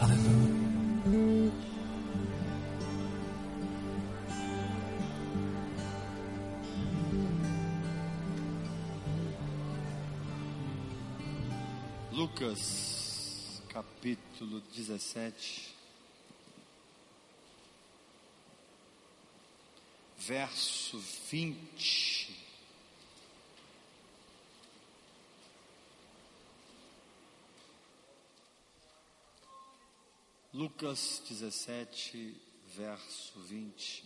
Aleluia. Lucas, capítulo 17, verso 20. Lucas 17, verso 20.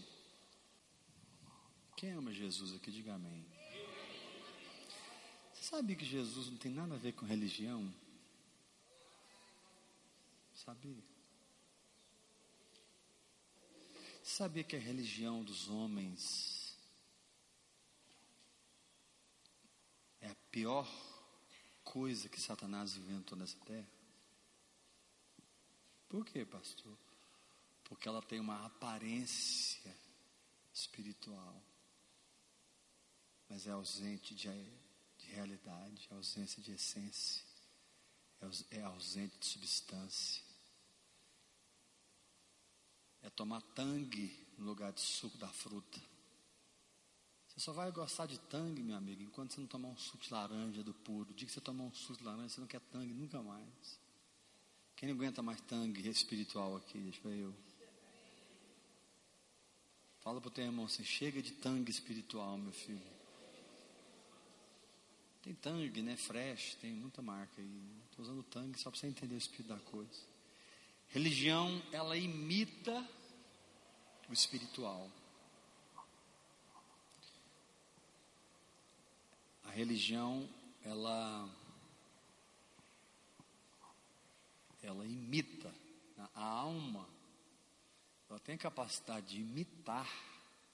Quem ama Jesus aqui, diga amém. Você sabe que Jesus não tem nada a ver com religião? Sabia? Você sabia que a religião dos homens é a pior coisa que Satanás inventou nessa terra? Por quê, pastor? Porque ela tem uma aparência espiritual, mas é ausente de, de realidade, é ausência de essência, é, é ausente de substância. É tomar tangue no lugar de suco da fruta. Você só vai gostar de tangue, meu amigo, enquanto você não tomar um suco de laranja do puro. O dia que você tomar um suco de laranja, você não quer tangue nunca mais. Quem não aguenta mais tangue espiritual aqui? Deixa eu. Fala para o teu irmão assim: chega de tangue espiritual, meu filho. Tem tangue, né? Fresh, tem muita marca aí. Estou usando tangue só para você entender o espírito da coisa. Religião, ela imita o espiritual. A religião, ela ela imita né? a alma. Ela tem a capacidade de imitar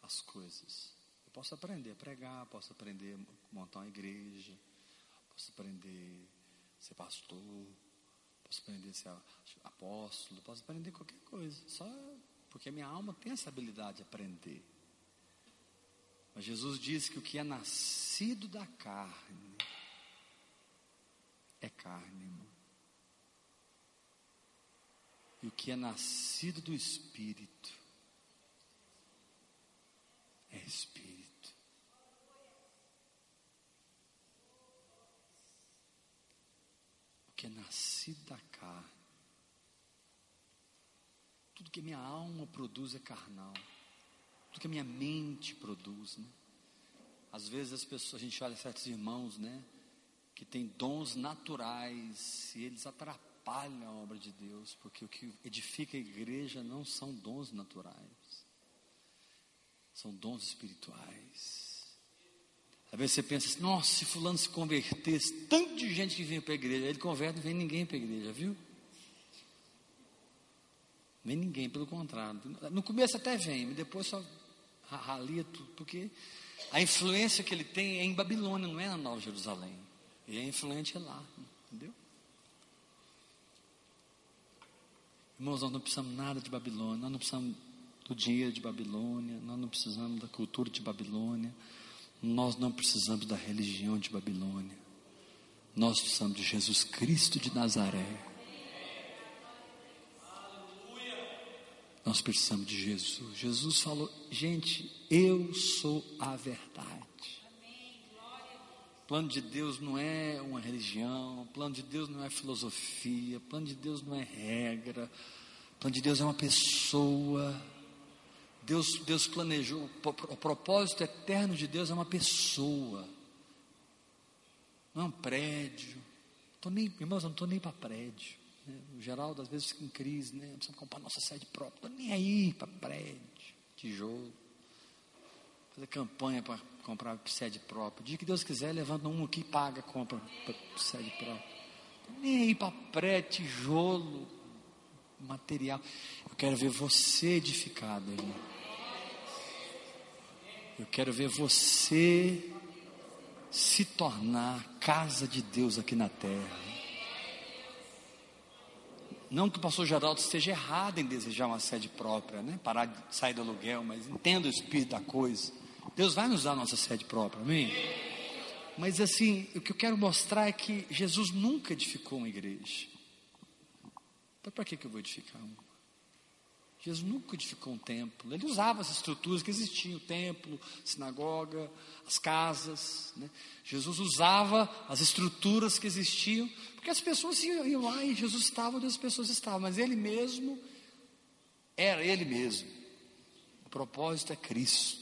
as coisas. Eu posso aprender a pregar, posso aprender a montar uma igreja, posso aprender a ser pastor, posso aprender a ser apóstolo, posso aprender qualquer coisa. Só porque a minha alma tem essa habilidade de aprender. Mas Jesus diz que o que é nascido da carne é carne, irmão. E o que é nascido do Espírito é Espírito. O que é nascido da carne tudo que minha alma produz é carnal. Tudo que a minha mente produz, né? Às vezes as pessoas, a gente olha certos irmãos, né? Que têm dons naturais e eles atrapalham a obra de Deus, porque o que edifica a igreja não são dons naturais, são dons espirituais. Às vezes você pensa assim, nossa, se fulano se convertesse, tanto de gente que vem para a igreja, ele converte, não vem ninguém para a igreja, viu? Nem ninguém, pelo contrário. No começo até vem, mas depois só ralia tudo, porque a influência que ele tem é em Babilônia, não é na Nova Jerusalém. Ele é influente lá, entendeu? Irmãos, nós não precisamos nada de Babilônia, nós não precisamos do dinheiro de Babilônia, nós não precisamos da cultura de Babilônia, nós não precisamos da religião de Babilônia, nós precisamos de Jesus Cristo de Nazaré Nós precisamos de Jesus. Jesus falou: gente, eu sou a verdade. Plano de Deus não é uma religião, plano de Deus não é filosofia, plano de Deus não é regra, plano de Deus é uma pessoa. Deus, Deus planejou, o propósito eterno de Deus é uma pessoa, não é um prédio. Tô nem, irmãos, eu não estou nem para prédio. Né? O Geraldo às vezes fica em crise, né? Precisamos comprar nossa sede própria. Não nem aí para prédio, tijolo. Fazer campanha para comprar sede própria. O dia que Deus quiser, levanta um aqui e paga, compra sede própria. Nem para prédio, tijolo, material. Eu quero ver você edificado. Eu quero ver você se tornar casa de Deus aqui na terra. Não que o pastor Geraldo esteja errado em desejar uma sede própria, né? parar de sair do aluguel, mas entenda o espírito da coisa. Deus vai nos dar nossa sede própria, amém? Mas assim, o que eu quero mostrar é que Jesus nunca edificou uma igreja. Mas para que, que eu vou edificar um? Jesus nunca edificou um templo. Ele usava as estruturas que existiam: o templo, a sinagoga, as casas. Né? Jesus usava as estruturas que existiam, porque as pessoas iam lá e Jesus estava onde as pessoas estavam, mas ele mesmo era ele mesmo. O propósito é Cristo.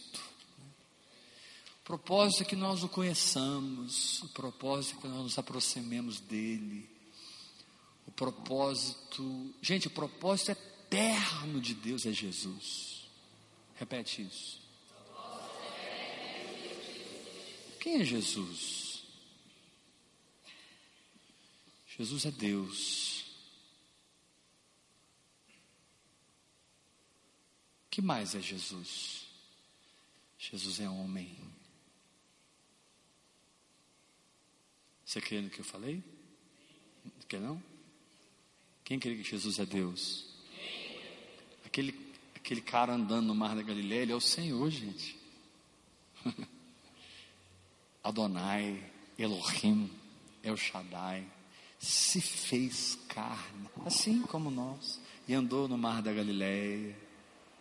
Propósito é que nós o conheçamos, o propósito é que nós nos aproximemos dele. O propósito, gente, o propósito eterno de Deus é Jesus. Repete isso. Quem é Jesus? Jesus é Deus. que mais é Jesus? Jesus é homem. Você crê no que eu falei? Quer não? Quem crê que Jesus é Deus? Aquele, aquele cara andando no mar da Galileia, ele é o Senhor, gente. Adonai, Elohim, El Shaddai, se fez carne, assim como nós, e andou no mar da Galileia,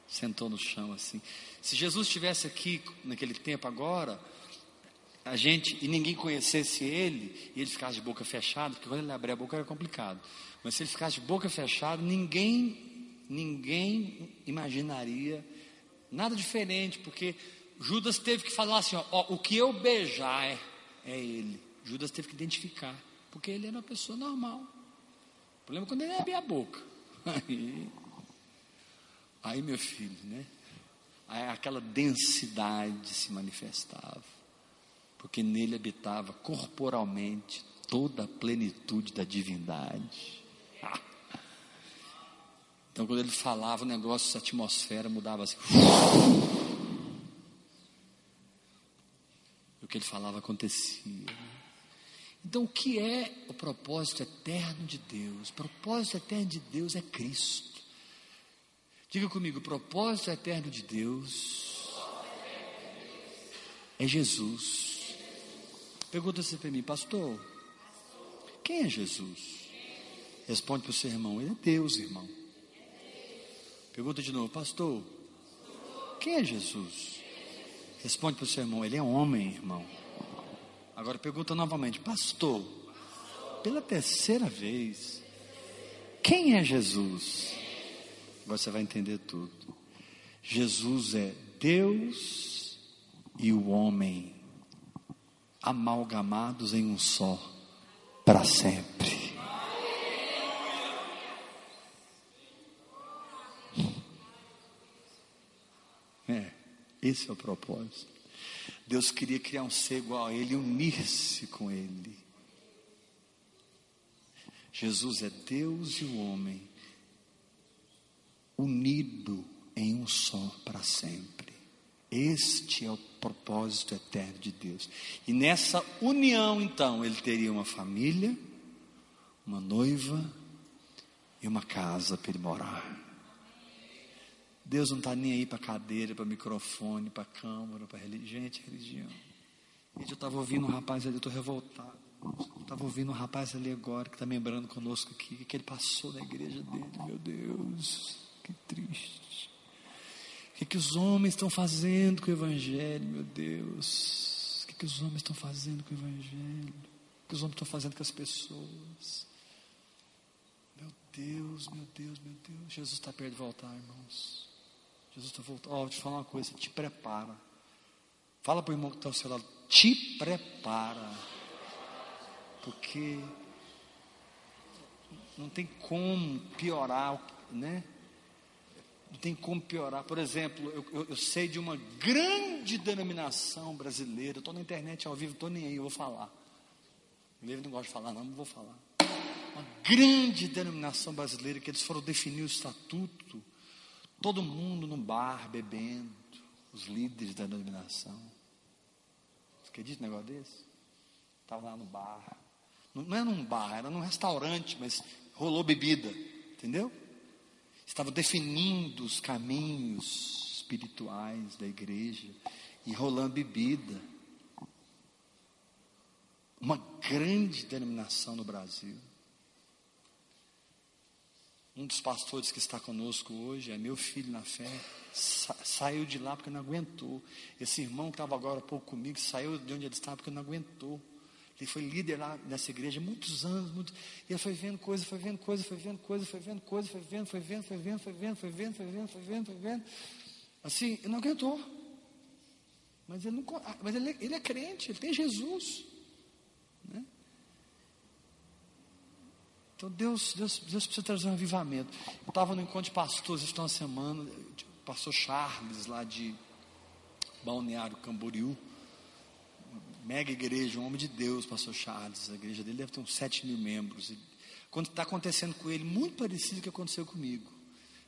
sentou no chão assim. Se Jesus estivesse aqui naquele tempo agora, a gente e ninguém conhecesse ele, e ele ficasse de boca fechada, porque quando ele abrir a boca era complicado. Mas se ele ficasse de boca fechada, ninguém ninguém imaginaria nada diferente, porque Judas teve que falar assim: ó, ó, o que eu beijar é, é ele. Judas teve que identificar, porque ele era uma pessoa normal. O problema é quando ele abria a boca. Aí, aí meu filho, né? Aí aquela densidade se manifestava, porque nele habitava corporalmente toda a plenitude da divindade. Então, quando ele falava, o negócio, a atmosfera mudava assim. O que ele falava acontecia. Então, o que é o propósito eterno de Deus? O propósito eterno de Deus é Cristo. Diga comigo: o propósito eterno de Deus é Jesus. Pergunta você para mim, pastor: quem é Jesus? Responde para o seu irmão: Ele é Deus, irmão. Pergunta de novo, pastor, quem é Jesus? Responde para o seu irmão, ele é homem, irmão. Agora pergunta novamente, pastor, pela terceira vez, quem é Jesus? Agora você vai entender tudo. Jesus é Deus e o homem amalgamados em um só para sempre. Esse é o propósito. Deus queria criar um ser igual a Ele, unir-se com Ele. Jesus é Deus e o homem, unido em um só para sempre. Este é o propósito eterno de Deus. E nessa união, então, ele teria uma família, uma noiva e uma casa para ele morar. Deus não está nem aí para cadeira, para microfone, para câmara, para religião. Gente, religião. Gente, eu estava ouvindo um rapaz ali, eu estou revoltado. Estava ouvindo um rapaz ali agora que está membrando conosco aqui, que ele passou na igreja dele. Meu Deus, que triste. O que, que os homens estão fazendo com o Evangelho, meu Deus? O que, que os homens estão fazendo com o Evangelho? O que os homens estão fazendo com as pessoas? Meu Deus, meu Deus, meu Deus. Jesus está perto de voltar, irmãos. Jesus está voltando. Ó, oh, vou te falar uma coisa, te prepara. Fala para o irmão que está ao seu lado, te prepara. Porque não tem como piorar, né? Não tem como piorar. Por exemplo, eu, eu, eu sei de uma grande denominação brasileira. Estou na internet ao vivo, estou nem aí, eu vou falar. Livro não gosta de falar, não, não vou falar. Uma grande denominação brasileira que eles foram definir o estatuto Todo mundo no bar bebendo, os líderes da denominação. Você acredita negócio desse? Estava lá no bar. Não, não era num bar, era num restaurante, mas rolou bebida, entendeu? Estava definindo os caminhos espirituais da igreja e rolando bebida. Uma grande denominação no Brasil. um dos pastores que está conosco hoje, é meu filho na fé, sa saiu de lá porque não aguentou. Esse irmão que estava agora há pouco comigo, saiu de onde ele estava porque não aguentou. Ele foi líder lá nessa igreja muitos anos, muito, e ele foi vendo coisa, foi vendo coisa, foi vendo coisa, foi vendo coisa, foi vendo, foi vendo, foi vendo, foi vendo, foi vendo, foi vendo, foi vendo, foi vendo. Assim, ele não aguentou. Mas ele, não, mas ele, ele é crente, ele tem Jesus. Né? Então Deus, Deus, Deus precisa trazer um avivamento. Eu estava no encontro de pastores esta semana, o pastor Charles, lá de Balneário Camboriú, mega igreja, um homem de Deus, pastor Charles. A igreja dele deve ter uns 7 mil membros. Quando está acontecendo com ele, muito parecido com o que aconteceu comigo.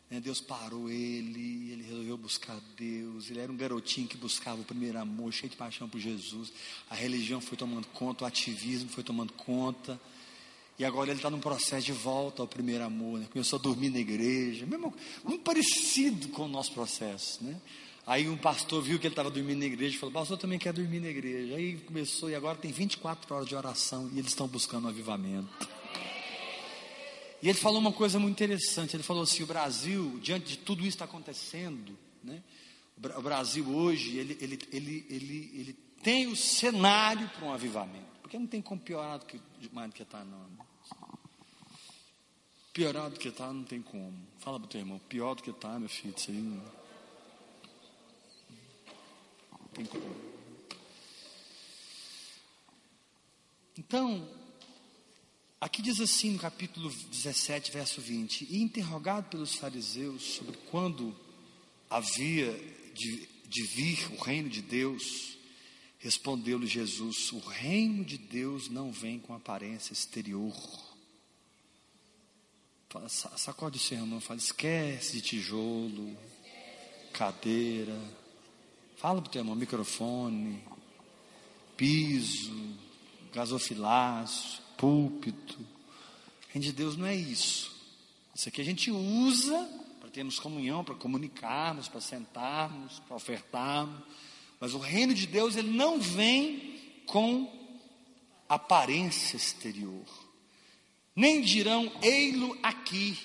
Né, Deus parou ele, ele resolveu buscar Deus. Ele era um garotinho que buscava o primeiro amor, cheio de paixão por Jesus. A religião foi tomando conta, o ativismo foi tomando conta. E agora ele está num processo de volta ao primeiro amor. Né? Começou a dormir na igreja, mesmo, muito parecido com o nosso processo. Né? Aí um pastor viu que ele estava dormindo na igreja e falou: Pastor também quer dormir na igreja. Aí começou, e agora tem 24 horas de oração e eles estão buscando um avivamento. E ele falou uma coisa muito interessante. Ele falou assim: o Brasil, diante de tudo isso está acontecendo, né? o Brasil hoje, ele, ele, ele, ele, ele tem o cenário para um avivamento. Porque não tem como piorar do que, mais do que está, não. Né? Piorar do que está, não tem como. Fala para o teu irmão, pior do que está, meu filho, isso aí não tem. Então, aqui diz assim no capítulo 17, verso 20: E interrogado pelos fariseus sobre quando havia de, de vir o reino de Deus, respondeu-lhe Jesus: O reino de Deus não vem com aparência exterior sacode o seu irmão, fala, esquece de tijolo, cadeira. Fala para o teu irmão, microfone, piso, gasofilaço, púlpito. Reino de Deus não é isso. Isso aqui a gente usa para termos comunhão, para comunicarmos, para sentarmos, para ofertarmos. Mas o reino de Deus, ele não vem com aparência exterior nem dirão ei-lo aqui,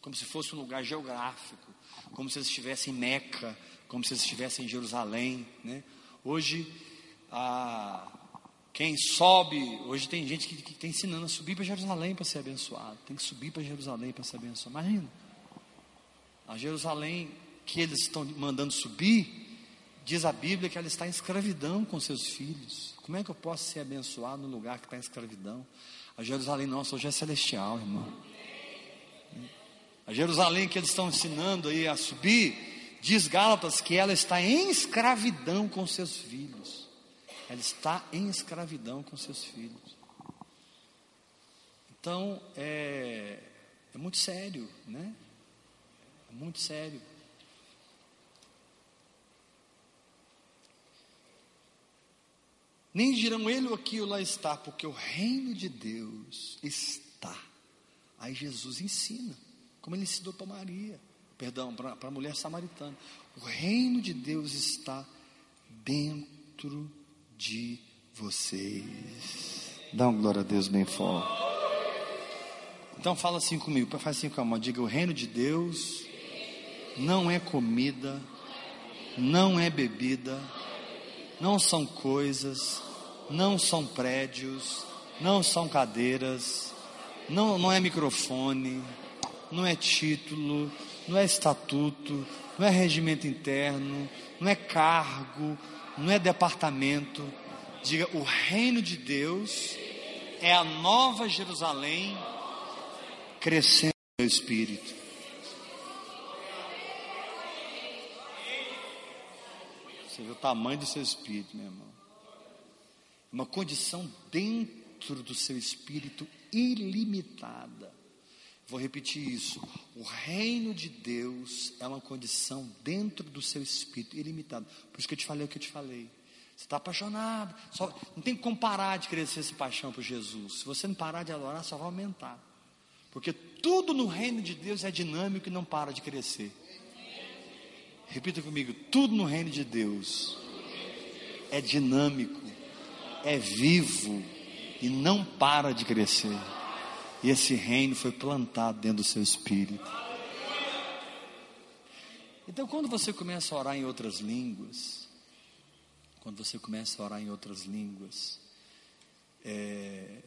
como se fosse um lugar geográfico, como se eles estivessem em Meca, como se eles estivessem em Jerusalém. Né? Hoje, a, quem sobe, hoje tem gente que está ensinando a subir para Jerusalém para ser abençoado, tem que subir para Jerusalém para ser abençoado. Imagina, a Jerusalém que eles estão mandando subir, diz a Bíblia que ela está em escravidão com seus filhos. Como é que eu posso ser abençoado no lugar que está em escravidão? A Jerusalém nossa hoje é celestial, irmão. A Jerusalém que eles estão ensinando aí a subir, diz Gálatas que ela está em escravidão com seus filhos. Ela está em escravidão com seus filhos. Então, é, é muito sério, né? É muito sério. Nem dirão ele ou aquilo lá está, porque o reino de Deus está. Aí Jesus ensina, como ele ensinou para Maria, perdão, para a mulher samaritana. O reino de Deus está dentro de vocês. Dá uma glória a Deus bem forte. Então fala assim comigo, faz assim com a mão, diga o reino de Deus não é comida, não é bebida, não são coisas, não são prédios, não são cadeiras, não, não é microfone, não é título, não é estatuto, não é regimento interno, não é cargo, não é departamento. Diga, o reino de Deus é a nova Jerusalém crescendo no espírito. Você vê o tamanho do seu espírito, meu irmão. Uma condição dentro do seu espírito ilimitada. Vou repetir isso. O reino de Deus é uma condição dentro do seu espírito ilimitada. Por isso que eu te falei o que eu te falei. Você está apaixonado. Só, não tem como parar de crescer essa paixão por Jesus. Se você não parar de adorar, só vai aumentar. Porque tudo no reino de Deus é dinâmico e não para de crescer. Repita comigo: tudo no reino de Deus é dinâmico, é vivo e não para de crescer. E esse reino foi plantado dentro do seu espírito. Então, quando você começa a orar em outras línguas, quando você começa a orar em outras línguas, é,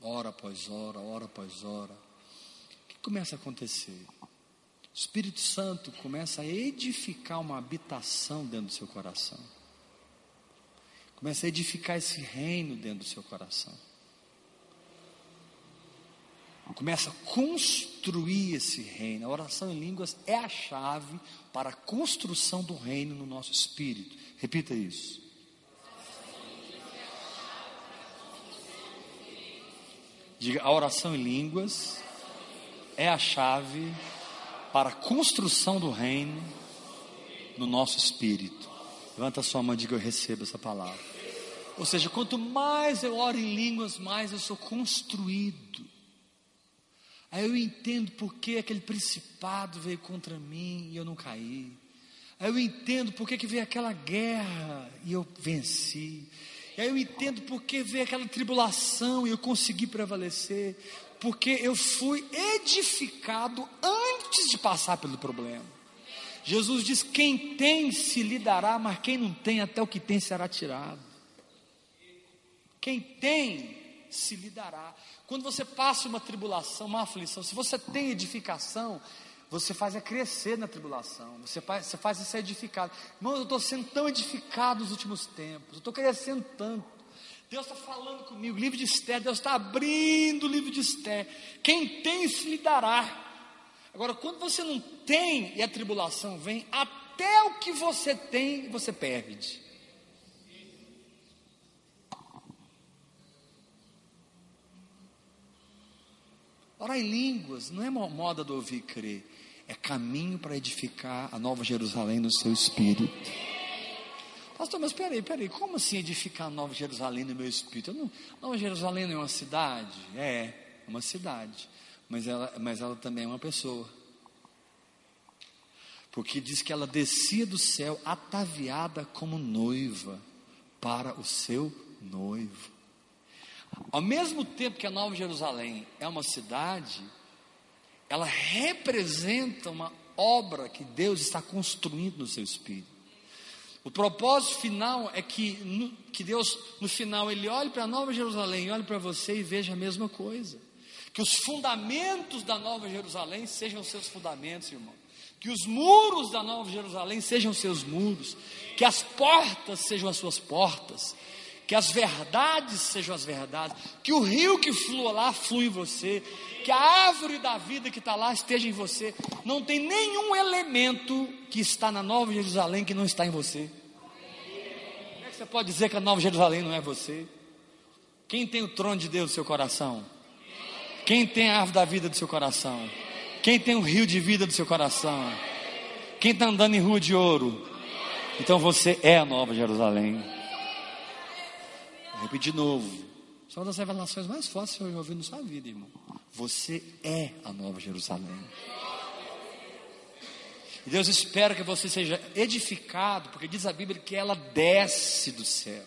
hora após hora, hora após hora, o que começa a acontecer? O Espírito Santo começa a edificar uma habitação dentro do seu coração. Começa a edificar esse reino dentro do seu coração. Começa a construir esse reino. A oração em línguas é a chave para a construção do reino no nosso espírito. Repita isso. Diga, a oração em línguas é a chave para a construção do reino no nosso espírito. Levanta a sua mão e diga: Eu recebo essa palavra. Ou seja, quanto mais eu oro em línguas, mais eu sou construído. Aí eu entendo por que aquele principado veio contra mim e eu não caí. Aí eu entendo por que, veio aquela guerra e eu venci. E aí eu entendo por que veio aquela tribulação e eu consegui prevalecer. Porque eu fui edificado antes de passar pelo problema. Jesus diz: quem tem se lhe dará, mas quem não tem, até o que tem será tirado. Quem tem se lhe dará. Quando você passa uma tribulação, uma aflição, se você tem edificação, você faz é crescer na tribulação, você faz, você faz ser edificado. Irmão, eu estou sendo tão edificado nos últimos tempos, eu estou crescendo tanto. Deus está falando comigo, livro de Esther, Deus está abrindo o livro de Esther. Quem tem se lhe dará. Agora, quando você não tem e a tribulação vem, até o que você tem, você perde. Orar em línguas não é moda do ouvir e crer, é caminho para edificar a nova Jerusalém no seu espírito. Pastor, mas peraí, peraí, como assim edificar a nova Jerusalém no meu espírito? Não, nova Jerusalém não é uma cidade? É, é uma cidade, mas ela, mas ela também é uma pessoa. Porque diz que ela descia do céu ataviada como noiva para o seu noivo. Ao mesmo tempo que a Nova Jerusalém é uma cidade, ela representa uma obra que Deus está construindo no seu espírito. O propósito final é que, no, que Deus, no final, Ele olhe para a Nova Jerusalém, olhe para você e veja a mesma coisa. Que os fundamentos da Nova Jerusalém sejam seus fundamentos, irmão. Que os muros da Nova Jerusalém sejam seus muros. Que as portas sejam as suas portas que as verdades sejam as verdades, que o rio que flua lá flui em você, que a árvore da vida que está lá esteja em você. Não tem nenhum elemento que está na Nova Jerusalém que não está em você. Como é que você pode dizer que a Nova Jerusalém não é você? Quem tem o trono de Deus no seu coração? Quem tem a árvore da vida do seu coração? Quem tem o rio de vida do seu coração? Quem está andando em rua de ouro? Então você é a Nova Jerusalém. Vou repetir de novo. Só uma das revelações mais fortes que eu já ouvi na sua vida, irmão. Você é a nova Jerusalém. E Deus espera que você seja edificado, porque diz a Bíblia que ela desce do céu.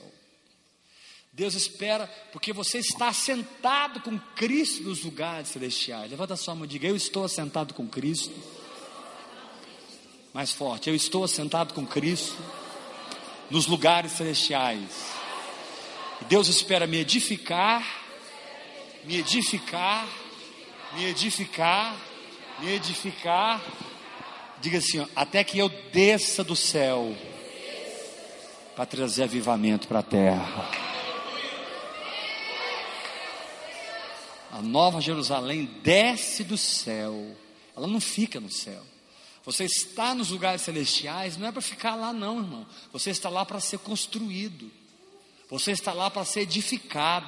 Deus espera, porque você está assentado com Cristo nos lugares celestiais. Levanta a sua mão e diga: Eu estou assentado com Cristo. Mais forte, eu estou assentado com Cristo nos lugares celestiais. Deus espera me edificar, me edificar, me edificar, me edificar. Diga assim, ó, até que eu desça do céu para trazer avivamento para a terra. A nova Jerusalém desce do céu, ela não fica no céu. Você está nos lugares celestiais, não é para ficar lá, não, irmão. Você está lá para ser construído. Você está lá para ser edificado.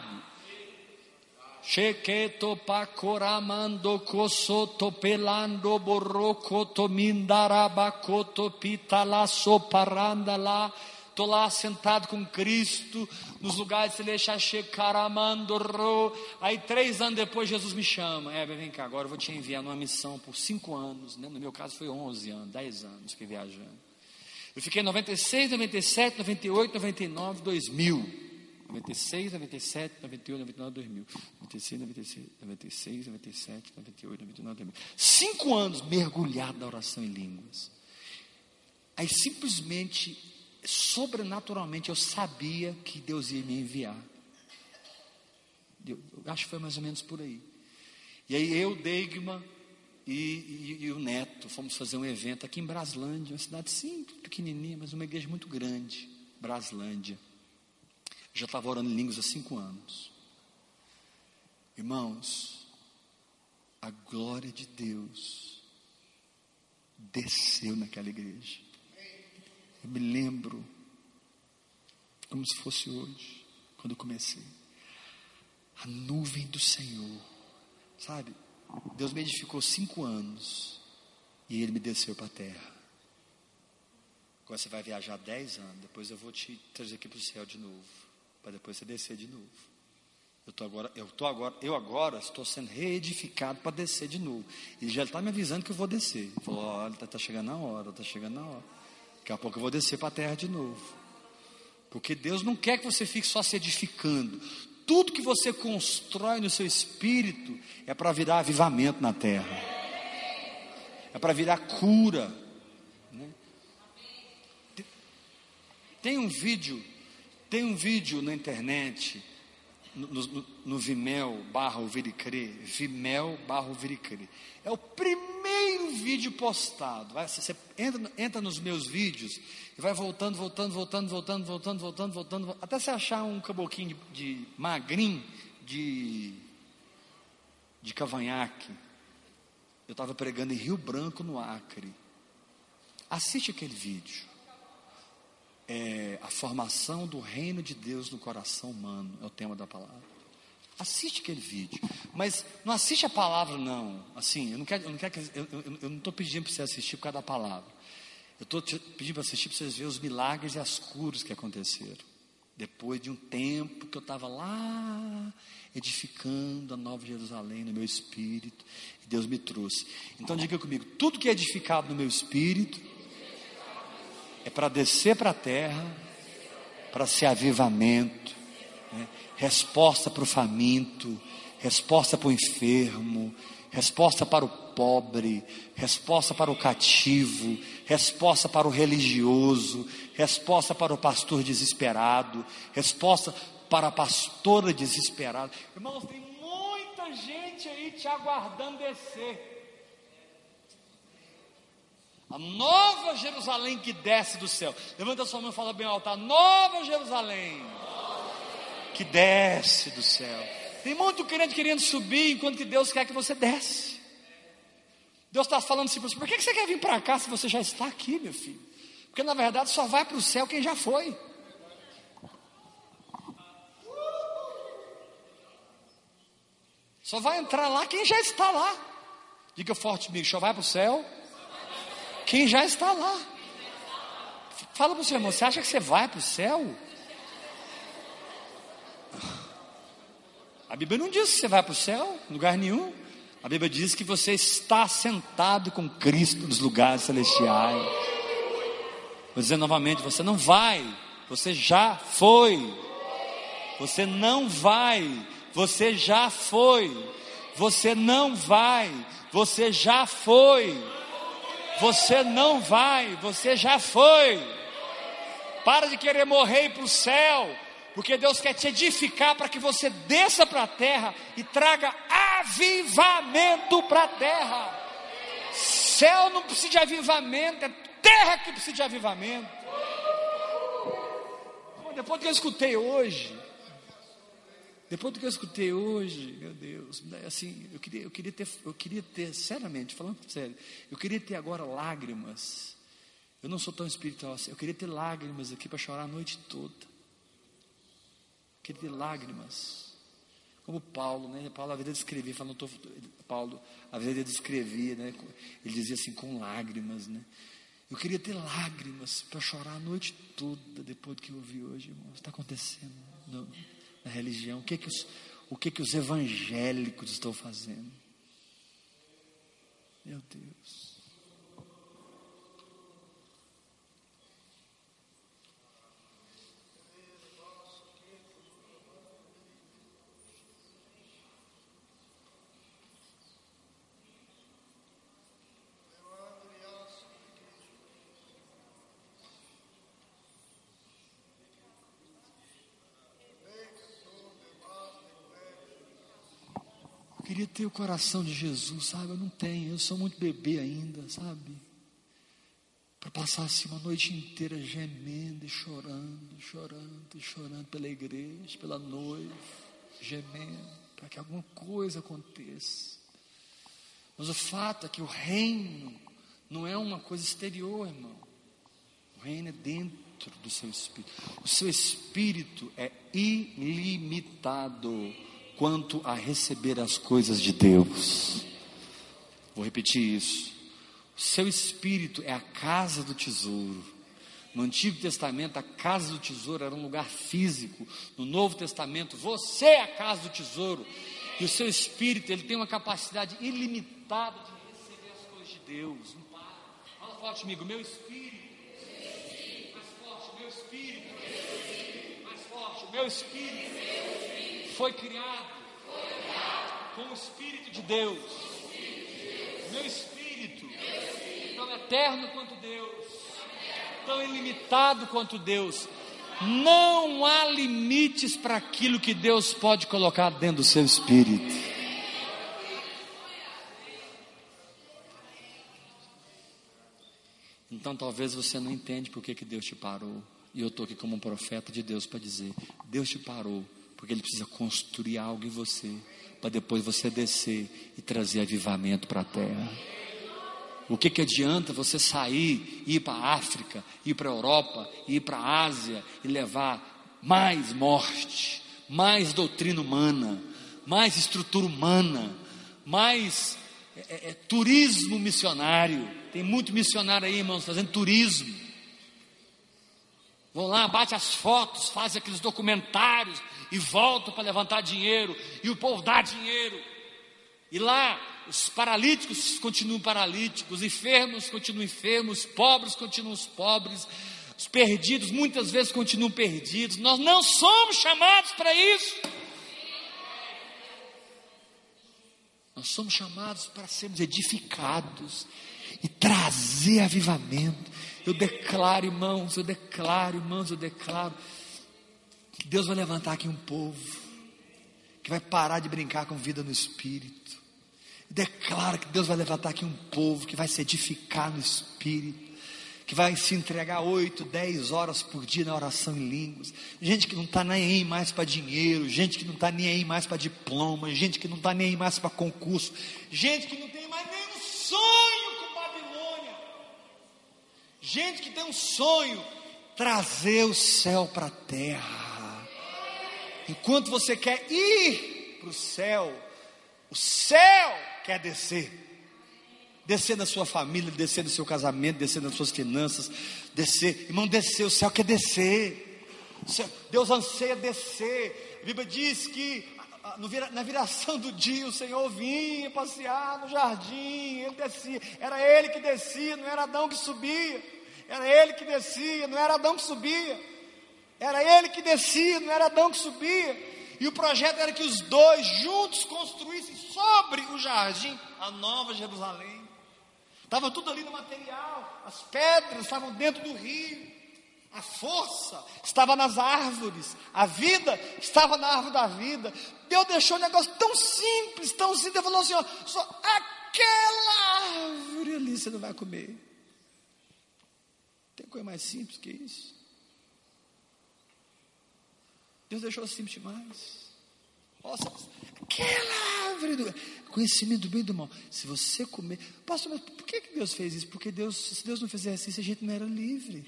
Chequeto pacoramando cosoto pelando borrocoto mindarabacoto pitala soparanda lá. Estou lá sentado com Cristo nos lugares celestiais, checaramando ro. Aí três anos depois Jesus me chama. É, vem cá, agora eu vou te enviar numa missão por cinco anos. Né? No meu caso foi 11 anos, 10 anos que viajando. Eu fiquei 96, 97, 98, 99, 2000. 96, 97, 98, 99, 2000. 96, 96, 96, 97, 98, 99, 2000. Cinco anos mergulhado na oração em línguas. Aí simplesmente, sobrenaturalmente, eu sabia que Deus ia me enviar. Eu, acho que foi mais ou menos por aí. E aí eu, Deigma e, e, e, o Neto fomos fazer um evento aqui em Braslândia, uma cidade simples, pequenininha, mas uma igreja muito grande, Braslândia. Já estava orando em línguas há cinco anos. Irmãos, a glória de Deus desceu naquela igreja. Eu me lembro, como se fosse hoje, quando eu comecei. A nuvem do Senhor, sabe? Deus me edificou cinco anos e Ele me desceu para a terra. Agora você vai viajar dez anos, depois eu vou te trazer aqui para o céu de novo, para depois você descer de novo. Eu tô agora, eu tô agora, eu agora estou sendo reedificado para descer de novo. Ele já está me avisando que eu vou descer. Ele falou: olha, está tá chegando na hora, está chegando na hora. Daqui a pouco eu vou descer para a terra de novo. Porque Deus não quer que você fique só se edificando. Tudo que você constrói no seu espírito é para virar avivamento na terra. É para virar cura. Né? Tem um vídeo, tem um vídeo na internet, no, no, no Vimeo barra Vimeo barra. É o primeiro vídeo postado. Vai, você entra, entra nos meus vídeos e vai voltando, voltando, voltando, voltando, voltando, voltando, voltando, até você achar um caboquinho de, de magrinho de, de cavanhaque. Eu estava pregando em Rio Branco, no Acre. Assiste aquele vídeo. É, a formação do reino de Deus no coração humano é o tema da palavra. Assiste aquele vídeo, mas não assiste a palavra não. Assim, eu não quero, eu não quero, eu, eu, eu não estou pedindo para você assistir por causa da palavra. Eu estou pedindo para assistir para vocês verem os milagres e as curas que aconteceram. Depois de um tempo que eu estava lá edificando a Nova Jerusalém no meu espírito, e Deus me trouxe. Então diga comigo: tudo que é edificado no meu espírito é para descer para a terra, para ser avivamento, né? resposta para o faminto, resposta para o enfermo, resposta para o pobre, resposta para o cativo, resposta para o religioso, resposta para o pastor desesperado, resposta para a pastora desesperada. Irmãos, tem muita gente aí te aguardando descer. A nova Jerusalém que desce do céu. Levanta sua mão e fala bem alto: a nova Jerusalém que desce do céu. Tem muito crente querendo subir, enquanto que Deus quer que você desce. Deus está falando assim para você: por que você quer vir para cá se você já está aqui, meu filho? Porque na verdade só vai para o céu quem já foi. Só vai entrar lá quem já está lá. Diga forte comigo: só vai para o céu quem já está lá. Fala para o seu irmão: você acha que você vai para o céu? A Bíblia não diz que você vai para o céu, lugar nenhum. A Bíblia diz que você está sentado com Cristo nos lugares celestiais. Vou dizer novamente: você não vai, você já foi. Você não vai, você já foi. Você não vai, você já foi. Você não vai, você já foi. Para de querer morrer para o céu. Porque Deus quer te edificar para que você desça para a terra e traga avivamento para a terra. Céu não precisa de avivamento, é terra que precisa de avivamento. Depois do que eu escutei hoje, depois do que eu escutei hoje, meu Deus, assim, eu queria, eu queria ter, eu queria ter, seriamente, falando sério, eu queria ter agora lágrimas. Eu não sou tão espiritual assim, eu queria ter lágrimas aqui para chorar a noite toda queria ter lágrimas. Como Paulo, né? Paulo, a vida de escrever, falando, tô, Paulo, a vida de escrever, né? Ele dizia assim, com lágrimas, né? Eu queria ter lágrimas para chorar a noite toda depois do que eu ouvi hoje, irmão. O que está acontecendo no, na religião? O que que os, o que que os evangélicos estão fazendo? Meu Deus. Ter o coração de Jesus, sabe? Eu não tenho, eu sou muito bebê ainda, sabe? Para passar assim uma noite inteira gemendo e chorando, chorando e chorando pela igreja, pela noiva, gemendo, para que alguma coisa aconteça. Mas o fato é que o reino não é uma coisa exterior, irmão. O reino é dentro do seu espírito. O seu espírito é ilimitado quanto a receber as coisas de Deus. Vou repetir isso. Seu espírito é a casa do tesouro. No Antigo Testamento, a casa do tesouro era um lugar físico. No Novo Testamento, você é a casa do tesouro. E o seu espírito, ele tem uma capacidade ilimitada de receber as coisas de Deus. Fala forte comigo, meu espírito. Mais forte, meu espírito. Mais forte, meu espírito. Foi criado com o Espírito de Deus. Meu espírito, tão eterno quanto Deus, tão ilimitado quanto Deus. Não há limites para aquilo que Deus pode colocar dentro do seu espírito. Então talvez você não entende por que, que Deus te parou. E eu estou aqui como um profeta de Deus para dizer: Deus te parou, porque Ele precisa construir algo em você, para depois você descer e trazer avivamento para a terra. O que, que adianta você sair, ir para a África, ir para a Europa, ir para a Ásia e levar mais morte, mais doutrina humana, mais estrutura humana, mais é, é, é turismo missionário? Tem muito missionário aí, irmãos, fazendo turismo. Vão lá, bate as fotos, faz aqueles documentários e voltam para levantar dinheiro, e o povo dá dinheiro. E lá os paralíticos continuam paralíticos, os enfermos continuam enfermos, os pobres continuam os pobres, os perdidos muitas vezes continuam perdidos. Nós não somos chamados para isso. Nós somos chamados para sermos edificados e trazer avivamento. Eu declaro, irmãos, eu declaro, irmãos, eu declaro que Deus vai levantar aqui um povo que vai parar de brincar com vida no espírito Declara que Deus vai levantar aqui um povo que vai se edificar no Espírito, que vai se entregar oito, dez horas por dia na oração em línguas. Gente que não está nem aí mais para dinheiro, gente que não está nem aí mais para diploma, gente que não está nem aí mais para concurso, gente que não tem mais nenhum sonho com Babilônia, gente que tem um sonho trazer o céu para a terra. Enquanto você quer ir para o céu, o céu quer descer. Descer na sua família, descer no seu casamento, descer nas suas finanças, descer, irmão, descer, o céu quer descer. Deus anseia descer. A Bíblia diz que na viração do dia o Senhor vinha passear no jardim, ele descia, era ele que descia, não era Adão que subia, era ele que descia, não era Adão que subia, era ele que descia, não era Adão que subia. E o projeto era que os dois juntos construíssem sobre o jardim a nova Jerusalém. Estava tudo ali no material, as pedras estavam dentro do rio, a força estava nas árvores, a vida estava na árvore da vida. Deus deixou um negócio tão simples, tão simples, Ele falou assim: ó, só aquela árvore ali você não vai comer. Tem coisa mais simples que isso? Deus deixou simples demais. Nossa, aquela árvore do conhecimento do bem e do mal. Se você comer, pastor, mas por que Deus fez isso? Porque Deus, se Deus não fizesse isso, a gente não era livre.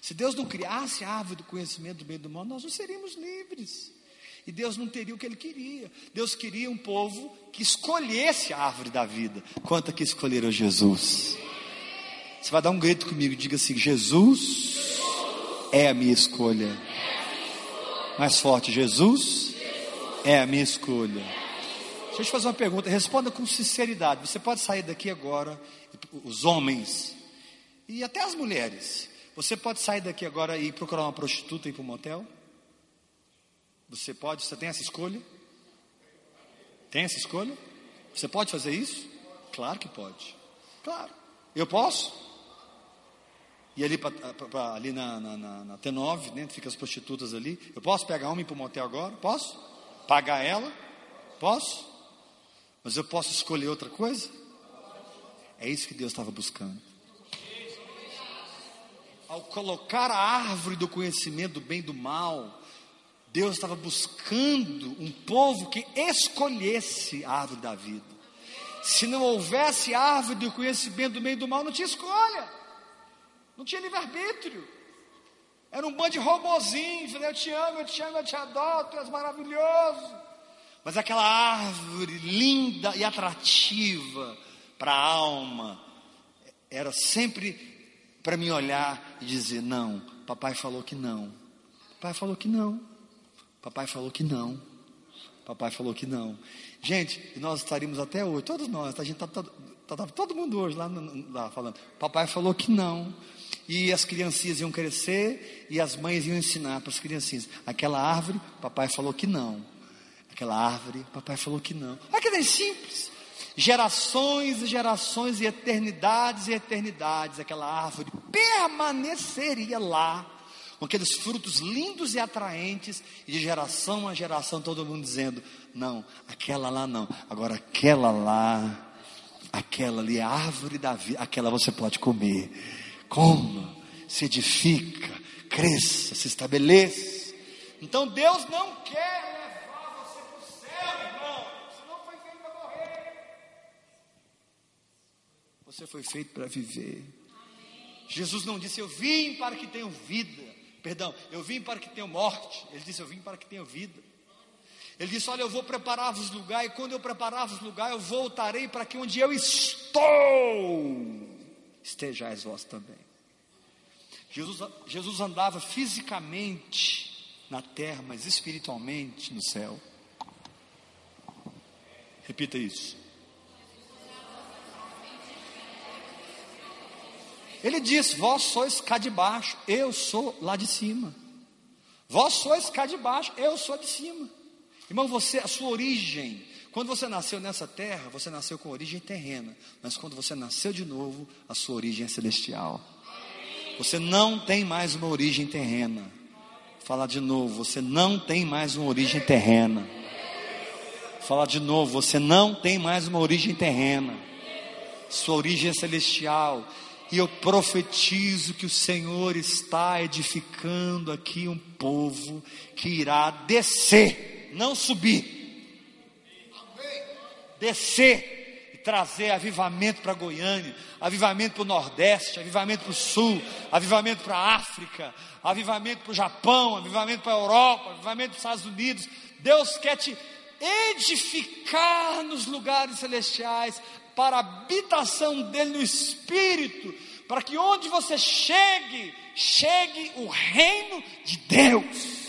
Se Deus não criasse a árvore do conhecimento do bem e do mal, nós não seríamos livres. E Deus não teria o que Ele queria. Deus queria um povo que escolhesse a árvore da vida. Quanto que escolheram Jesus? Você vai dar um grito comigo, diga assim: Jesus é a minha escolha. Mais forte, Jesus é a minha escolha. Deixa eu te fazer uma pergunta, responda com sinceridade. Você pode sair daqui agora, os homens e até as mulheres. Você pode sair daqui agora e procurar uma prostituta e ir para um motel? Você pode, você tem essa escolha? Tem essa escolha? Você pode fazer isso? Claro que pode. Claro. Eu posso? E ali, pra, pra, ali na, na, na, na T9, né, fica as prostitutas ali. Eu posso pegar uma e ir para o motel agora? Posso? Pagar ela? Posso? Mas eu posso escolher outra coisa? É isso que Deus estava buscando. Ao colocar a árvore do conhecimento do bem e do mal, Deus estava buscando um povo que escolhesse a árvore da vida. Se não houvesse árvore do conhecimento do bem e do mal, não tinha escolha, não tinha livre-arbítrio. Era um bando de robozinhos, eu te amo, eu te amo, eu te adoro, tu és maravilhoso. Mas aquela árvore linda e atrativa para a alma, era sempre para me olhar e dizer: não, papai falou que não, papai falou que não, papai falou que não, papai falou que não. Gente, nós estaríamos até hoje, todos nós, a gente está tá, tá, tá, todo mundo hoje lá, lá falando, papai falou que não. E as criancinhas iam crescer e as mães iam ensinar para as criancinhas. Aquela árvore, papai falou que não. Aquela árvore, papai falou que não. Olha que simples. Gerações e gerações e eternidades e eternidades, aquela árvore permaneceria lá, com aqueles frutos lindos e atraentes, e de geração a geração todo mundo dizendo: não, aquela lá não, agora aquela lá, aquela ali a árvore da vida, aquela você pode comer, coma, se edifica, cresça, se estabeleça. Então Deus não quer Você foi feito para viver. Jesus não disse, eu vim para que tenham vida. Perdão, eu vim para que tenham morte. Ele disse, eu vim para que tenham vida. Ele disse: Olha, eu vou preparar-vos lugar, e quando eu preparar-vos lugar, eu voltarei para que onde eu estou, estejais vós também. Jesus, Jesus andava fisicamente na terra, mas espiritualmente no céu. Repita isso. Ele diz: Vós sois cá de baixo, eu sou lá de cima. Vós sois cá de baixo, eu sou de cima. Irmão, você, a sua origem, quando você nasceu nessa terra, você nasceu com origem terrena, mas quando você nasceu de novo, a sua origem é celestial. Você não tem mais uma origem terrena. Falar de novo, você não tem mais uma origem terrena. Falar de novo, você não tem mais uma origem terrena. Sua origem é celestial. E eu profetizo que o Senhor está edificando aqui um povo que irá descer, não subir. Descer e trazer avivamento para Goiânia, avivamento para o Nordeste, avivamento para o Sul, avivamento para a África, avivamento para o Japão, avivamento para a Europa, avivamento para os Estados Unidos. Deus quer te edificar nos lugares celestiais, para a habitação dele no espírito, para que onde você chegue, chegue o reino de Deus.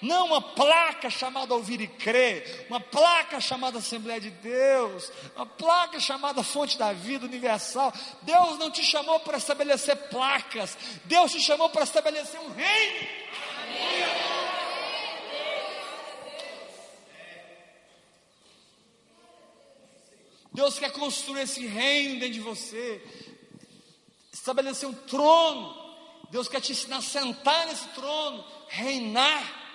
Não uma placa chamada Ouvir e Crer, uma placa chamada Assembleia de Deus, uma placa chamada Fonte da Vida Universal. Deus não te chamou para estabelecer placas, Deus te chamou para estabelecer um reino. Deus quer construir esse reino dentro de você, estabelecer um trono. Deus quer te ensinar a sentar nesse trono, reinar.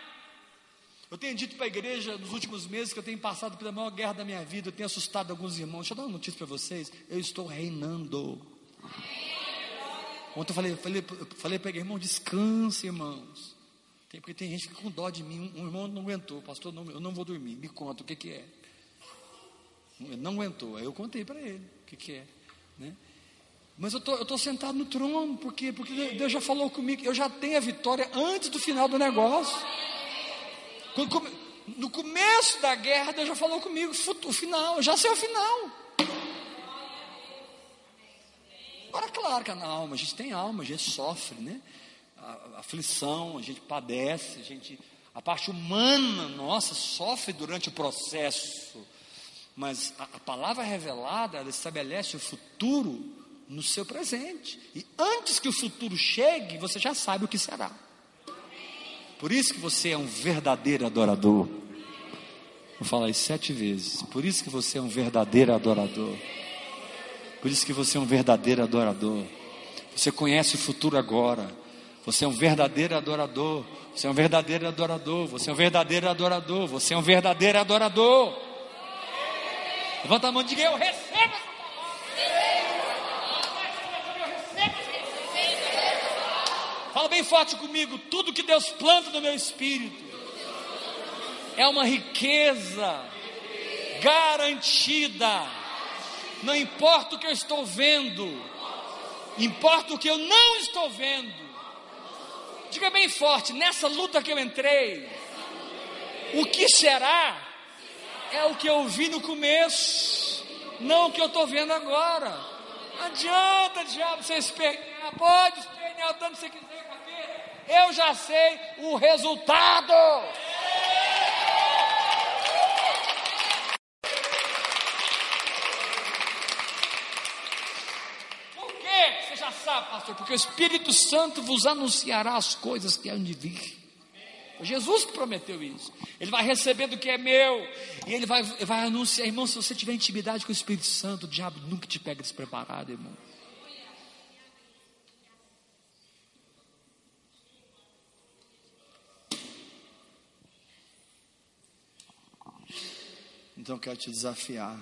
Eu tenho dito para a igreja nos últimos meses que eu tenho passado pela maior guerra da minha vida, eu tenho assustado alguns irmãos. Deixa eu dar uma notícia para vocês: eu estou reinando. Ontem eu falei, falei, falei para irmão: descanse, irmãos. Tem, porque tem gente que com dó de mim. Um irmão não aguentou, pastor, não, eu não vou dormir. Me conta o que, que é. Não aguentou. Aí eu contei para ele o que, que é. Né? Mas eu tô, estou tô sentado no trono, por quê? Porque Deus já falou comigo, eu já tenho a vitória antes do final do negócio. No começo da guerra, Deus já falou comigo, o final, já sei o final. Agora, claro que na alma, a gente tem alma, a gente sofre, né? A aflição, a gente padece, a gente, a parte humana nossa sofre durante o processo mas a, a palavra revelada, ela estabelece o futuro no seu presente. E antes que o futuro chegue, você já sabe o que será. Por isso que você é um verdadeiro adorador. Vou falar isso sete vezes. Por isso que você é um verdadeiro adorador. Por isso que você é um verdadeiro adorador. Você conhece o futuro agora. Você é um verdadeiro adorador. Você é um verdadeiro adorador. Você é um verdadeiro adorador. Você é um verdadeiro adorador. Levanta a mão e diga: Eu recebo Fala bem forte comigo. Tudo que Deus planta no meu espírito é uma riqueza garantida. Não importa o que eu estou vendo, importa o que eu não estou vendo. Diga bem forte: nessa luta que eu entrei, o que será é o que eu vi no começo, não o que eu estou vendo agora. Não adianta, diabo, você espernear, pode espernear o tanto que você quiser. Eu já sei o resultado. Por que você já sabe, pastor? Porque o Espírito Santo vos anunciará as coisas que hão de vir. Jesus prometeu isso. Ele vai receber do que é meu. E ele vai, vai anunciar. Irmão, se você tiver intimidade com o Espírito Santo, o diabo nunca te pega despreparado, irmão. Então eu quero te desafiar.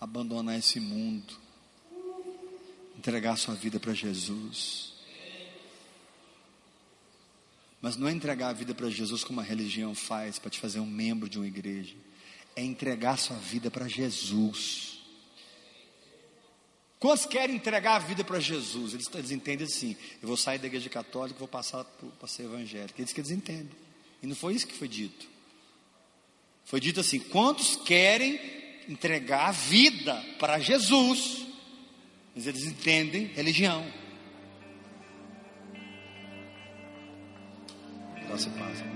Abandonar esse mundo. Entregar sua vida para Jesus mas não é entregar a vida para Jesus como a religião faz, para te fazer um membro de uma igreja. É entregar sua vida para Jesus. Quantos querem entregar a vida para Jesus? Eles, eles, entendem assim: eu vou sair da igreja católica, vou passar para ser evangélico. Eles que eles entendem. E não foi isso que foi dito. Foi dito assim: quantos querem entregar a vida para Jesus? Mas eles entendem religião. Graça e paz.